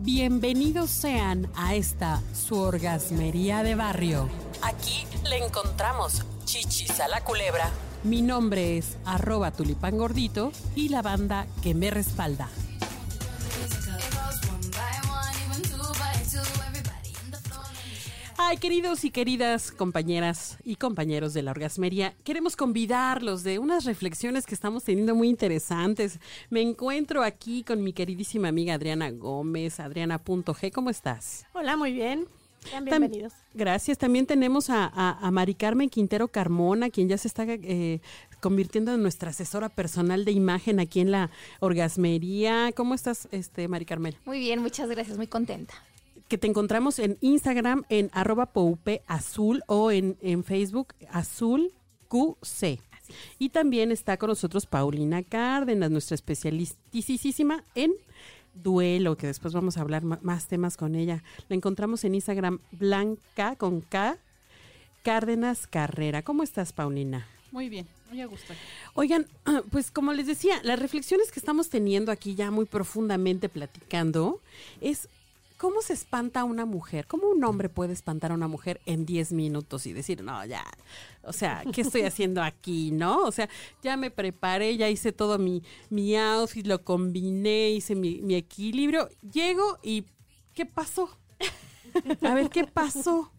Bienvenidos sean a esta su orgasmería de barrio. Aquí le encontramos chichis a la culebra. Mi nombre es arroba tulipán gordito y la banda que me respalda. Ay, queridos y queridas compañeras y compañeros de la orgasmería, queremos convidarlos de unas reflexiones que estamos teniendo muy interesantes. Me encuentro aquí con mi queridísima amiga Adriana Gómez, adriana.g, ¿cómo estás? Hola, muy bien. Sean bienvenidos. Gracias. También tenemos a, a, Mari Carmen Quintero Carmona, quien ya se está eh, convirtiendo en nuestra asesora personal de imagen aquí en la orgasmería. ¿Cómo estás, este, Mari Carmen? Muy bien, muchas gracias, muy contenta que te encontramos en Instagram en arroba poupe azul o en, en Facebook azul QC. Y también está con nosotros Paulina Cárdenas, nuestra especialistísima en duelo, que después vamos a hablar más temas con ella. La encontramos en Instagram Blanca con K Cárdenas Carrera. ¿Cómo estás, Paulina? Muy bien, muy a gusto. Oigan, pues como les decía, las reflexiones que estamos teniendo aquí ya muy profundamente platicando es ¿Cómo se espanta una mujer? ¿Cómo un hombre puede espantar a una mujer en 10 minutos y decir, no, ya, o sea, ¿qué estoy haciendo aquí, no? O sea, ya me preparé, ya hice todo mi, mi outfit, lo combiné, hice mi, mi equilibrio. Llego y, ¿qué pasó? A ver, ¿qué pasó?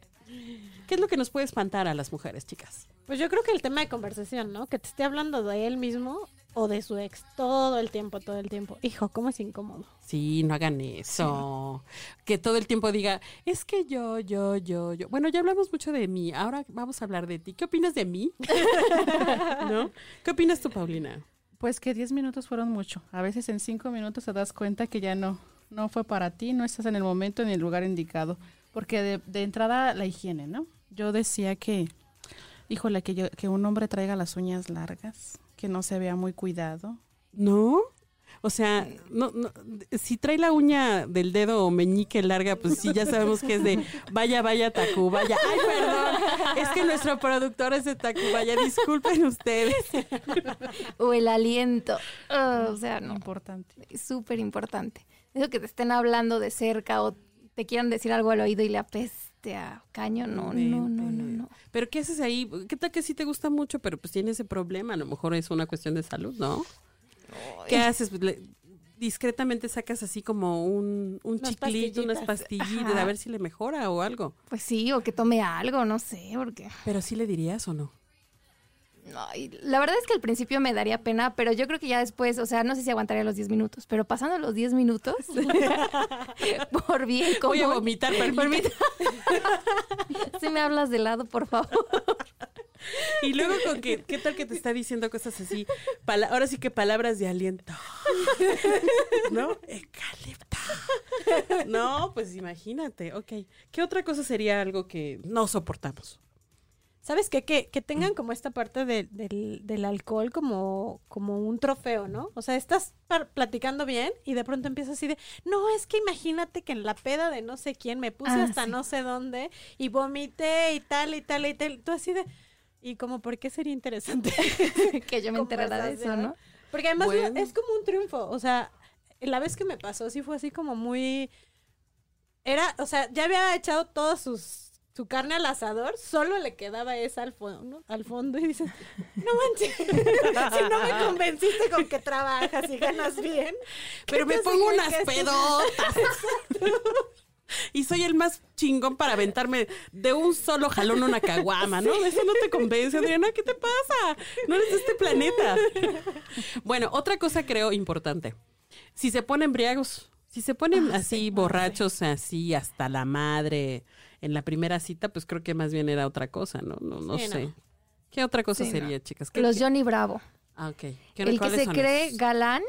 ¿Qué es lo que nos puede espantar a las mujeres, chicas? Pues yo creo que el tema de conversación, ¿no? Que te esté hablando de él mismo o de su ex todo el tiempo, todo el tiempo. Hijo, ¿cómo es incómodo? Sí, no hagan eso. Que todo el tiempo diga, es que yo, yo, yo, yo. Bueno, ya hablamos mucho de mí, ahora vamos a hablar de ti. ¿Qué opinas de mí? ¿No? ¿Qué opinas tú, Paulina? Pues que 10 minutos fueron mucho. A veces en 5 minutos te das cuenta que ya no, no fue para ti, no estás en el momento ni en el lugar indicado. Porque de, de entrada la higiene, ¿no? Yo decía que Híjole, que, yo, que un hombre traiga las uñas largas, que no se vea muy cuidado. ¿No? O sea, no, no, si trae la uña del dedo o meñique larga, pues sí, ya sabemos que es de vaya, vaya, Tacubaya. Ay, perdón, es que nuestro productor es de Tacubaya, disculpen ustedes. O el aliento, o sea, no. Importante. Súper importante. Eso que te estén hablando de cerca o te quieran decir algo al oído y le apes a caño, no, no, no, no, no. Pero ¿qué haces ahí? ¿Qué tal que sí te gusta mucho, pero pues tiene ese problema? A lo mejor es una cuestión de salud, ¿no? ¿Qué haces? Pues, discretamente sacas así como un, un chiclito, unas pastillitas, a ver si le mejora o algo. Pues sí, o que tome algo, no sé, porque... Pero sí le dirías o no la verdad es que al principio me daría pena, pero yo creo que ya después, o sea, no sé si aguantaría los 10 minutos, pero pasando los 10 minutos, por bien como... Voy a vomitar, permítame. si me hablas de lado, por favor. Y luego con que, ¿qué tal que te está diciendo cosas así? ahora sí que palabras de aliento. ¿No? Ecalipto. No, pues imagínate, ok. ¿Qué otra cosa sería algo que no soportamos? ¿Sabes qué? Que, que tengan como esta parte del, del, alcohol como, como un trofeo, ¿no? O sea, estás platicando bien y de pronto empiezas así de, no, es que imagínate que en la peda de no sé quién me puse ah, hasta no sé dónde y vomité y tal y tal y tal. Tú así de, y como, ¿por qué sería interesante? que yo me enterara de eso, ¿no? Porque además es como un triunfo, o sea, la vez que me pasó sí fue así como muy... Era, o sea, ya había echado todos sus su carne al asador, solo le quedaba esa al fondo, al fondo y dices, no manches, si no me convenciste con que trabajas y ganas bien. Pero me pongo unas pedotas. y soy el más chingón para aventarme de un solo jalón una caguama, ¿no? Eso no te convence, Adriana, ¿qué te pasa? No eres de este planeta. Bueno, otra cosa creo importante. Si se ponen briagos, si se ponen ah, así borrachos, así hasta la madre, en la primera cita, pues creo que más bien era otra cosa, ¿no? No, no sé. ¿Qué otra cosa sería, chicas? Los Johnny Bravo. Ah, ok. El que se cree galán,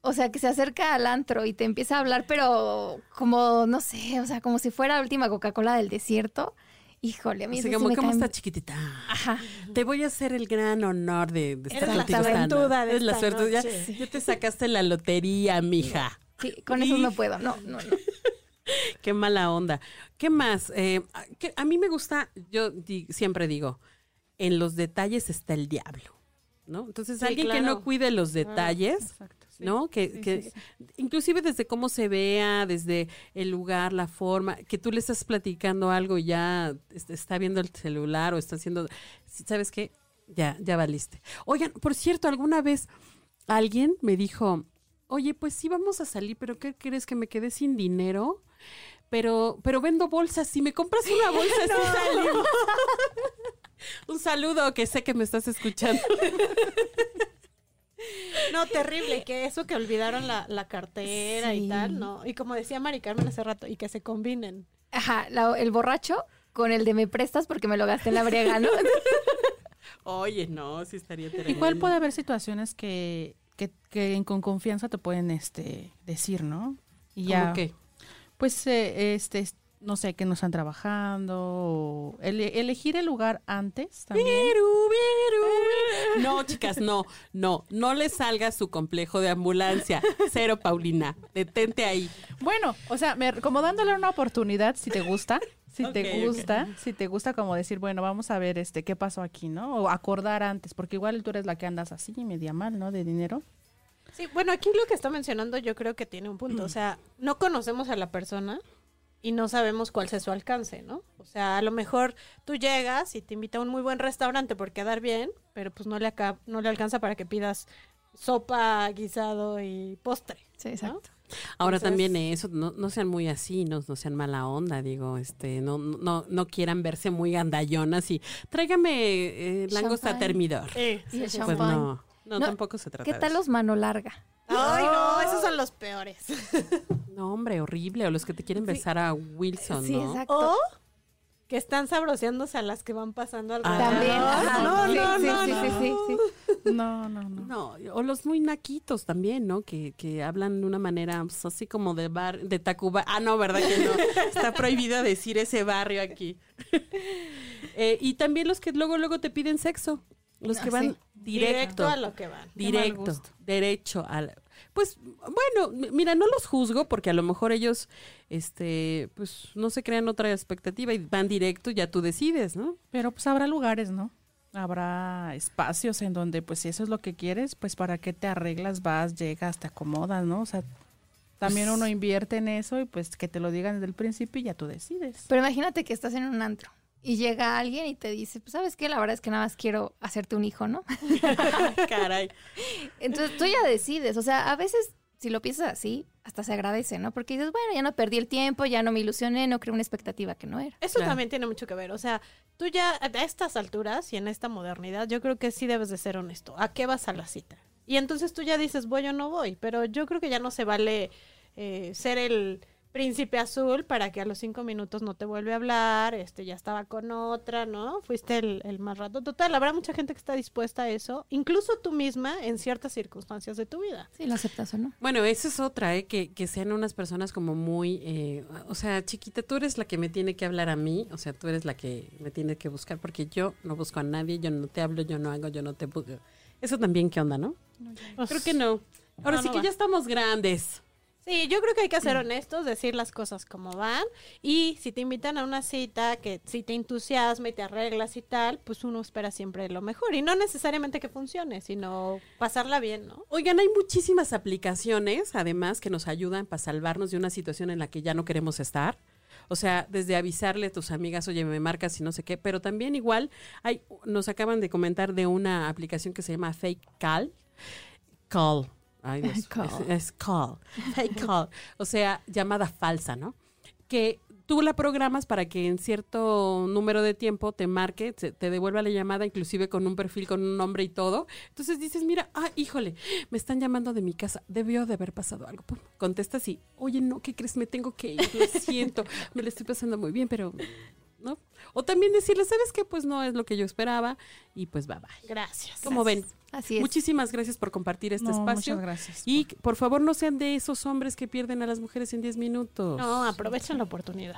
o sea, que se acerca al antro y te empieza a hablar, pero como, no sé, o sea, como si fuera la última Coca-Cola del desierto. Híjole, a mí o sea, como, ¿cómo está chiquitita? Ajá. Te voy a hacer el gran honor de, de estar contigo. La de la suerte. Ya, ya, te sacaste la lotería, mija. Sí, con eso no puedo. No, no, no. Qué mala onda. ¿Qué más? Eh, a mí me gusta, yo siempre digo, en los detalles está el diablo, ¿no? Entonces, alguien que no cuide los ah, detalles, ¿no? Que, sí, que inclusive desde cómo se vea, desde el lugar, la forma, que tú le estás platicando algo y ya est- está viendo el celular o está haciendo, ¿sabes qué? Ya, ya valiste. Oigan, por cierto, alguna vez alguien me dijo, oye, pues sí vamos a salir, pero ¿qué crees que me quedé sin dinero? Pero, pero vendo bolsas. Si me compras una bolsa, sí salimos. Un saludo que sé que me estás escuchando. No, terrible, y que eso que olvidaron la, la cartera Sí. y tal, ¿no? Y como decía Mari Carmen hace rato, y que se combinen. Ajá, la- el borracho con el de me prestas porque me lo gasté en la briega, ¿no? Oye, no, sí estaría terrible. Igual puede haber situaciones que, que, que con confianza te pueden este decir, ¿no? Y ya, ¿Cómo qué? pues, eh, este, es- no sé, que no están trabajando, o ele- elegir el lugar antes también. Viru, viru. No, chicas, no, no, no le salga su complejo de ambulancia. Cero, Paulina. Detente ahí. Bueno, o sea, me- como dándole una oportunidad, si te gusta, si te gusta, si te gusta como decir, bueno, vamos a ver este qué pasó aquí, ¿no? O acordar antes, porque igual tú eres la que andas así, media mal, ¿no? De dinero. Sí, bueno, aquí lo que está mencionando yo creo que tiene un punto. O sea, no conocemos a la persona y no sabemos cuál sea su alcance, ¿no? O sea, a lo mejor tú llegas y te invita a un muy buen restaurante por quedar bien, pero pues no le, aca- no le alcanza para que pidas sopa, guisado y postre. Sí, ¿no? Ahora Entonces- también eso, no, no sean muy así, no, no sean mala onda, digo, este, no, no, no quieran verse muy gandallonas y tráigame eh, langosta termidor. Y el sí. Pues no, no, No, tampoco se trata ¿Qué de tal eso. los mano larga? Ay, no, esos son los peores. No, hombre, horrible. O los que te quieren besar a Wilson, Sí, ¿no? exacto. O que están sabroseándose a las que van pasando alrededor. También. ajá. No, no, sí, no, sí, no. sí, sí, sí. No, no, no. No, o los muy naquitos también, ¿no? Que, que hablan de una manera pues, así como de bar, de Tacuba. Ah, no, ¿verdad que no? Está prohibido decir ese barrio aquí. Eh, y también los que luego, luego te piden sexo. Los que Ah, van sí. directo. Directo a lo que van. Directo, derecho al pues bueno, mira, no los juzgo porque a lo mejor ellos este pues no se crean otra expectativa y van directo, ya tú decides, ¿no? Pero pues habrá lugares, ¿no? Habrá espacios en donde, pues, si eso es lo que quieres, pues, ¿para qué te arreglas, vas, llegas, te acomodas, ¿no? O sea, también Pues uno invierte en eso y, pues, que te lo digan desde el principio y ya tú decides. Pero imagínate que estás en un antro y llega alguien y te dice, pues, ¿sabes qué? La verdad es que nada más quiero hacerte un hijo, ¿no? Caray. Entonces tú ya decides. O sea, a veces, si lo piensas así, hasta se agradece, ¿no? Porque dices, bueno, ya no perdí el tiempo, ya no me ilusioné, no creo una expectativa que no era. Eso Claro. también tiene mucho que ver. O sea, tú ya a estas alturas y en esta modernidad, yo creo que sí debes de ser honesto. ¿A qué vas a la cita? Y entonces tú ya dices, voy o no voy. Pero yo creo que ya no se vale eh, ser el príncipe azul para que a los cinco minutos no te vuelve a hablar, este ya estaba con otra, ¿no? Fuiste el, el más rato. Total, habrá mucha gente que está dispuesta a eso, incluso tú misma en ciertas circunstancias de tu vida. Sí, lo aceptas o no. Bueno, esa es otra, ¿eh? Que, que sean unas personas como muy, eh, o sea, chiquita, tú eres la que me tiene que hablar a mí, o sea, tú eres la que me tiene que buscar, porque yo no busco a nadie, yo no te hablo, yo no hago, yo no te busco. Eso también, ¿qué onda, no? Creo que no. Ahora No, sí no que va. ya estamos grandes. Sí, yo creo que hay que ser honestos, decir las cosas como van. Y si te invitan a una cita que si te entusiasma y te arreglas y tal, pues uno espera siempre lo mejor. Y no necesariamente que funcione, sino pasarla bien, ¿no? Oigan, hay muchísimas aplicaciones, además, que nos ayudan para salvarnos de una situación en la que ya no queremos estar. O sea, desde avisarle a tus amigas, oye, me marcas y no sé qué, pero también igual hay, nos acaban de comentar de una aplicación que se llama Fake Call. Call. Ay, Dios, Call. Es, es call. Fake call. O sea, llamada falsa, ¿no? Que tú la programas para que en cierto número de tiempo te marque, te, devuelva la llamada, inclusive con un perfil, con un nombre y todo. Entonces dices, mira, ah, híjole, me están llamando de mi casa, debió de haber pasado algo. Pum, contestas y, oye, no, ¿qué crees? Me tengo que ir, lo siento, me lo estoy pasando muy bien, pero, ¿no? O también decirle, ¿sabes qué? Pues no es lo que yo esperaba y pues bye bye. Gracias. Como ven, Así es. muchísimas gracias por compartir este No, espacio. Muchas gracias. Y por favor no sean de esos hombres que pierden a las mujeres en 10 minutos. No, aprovechen la oportunidad.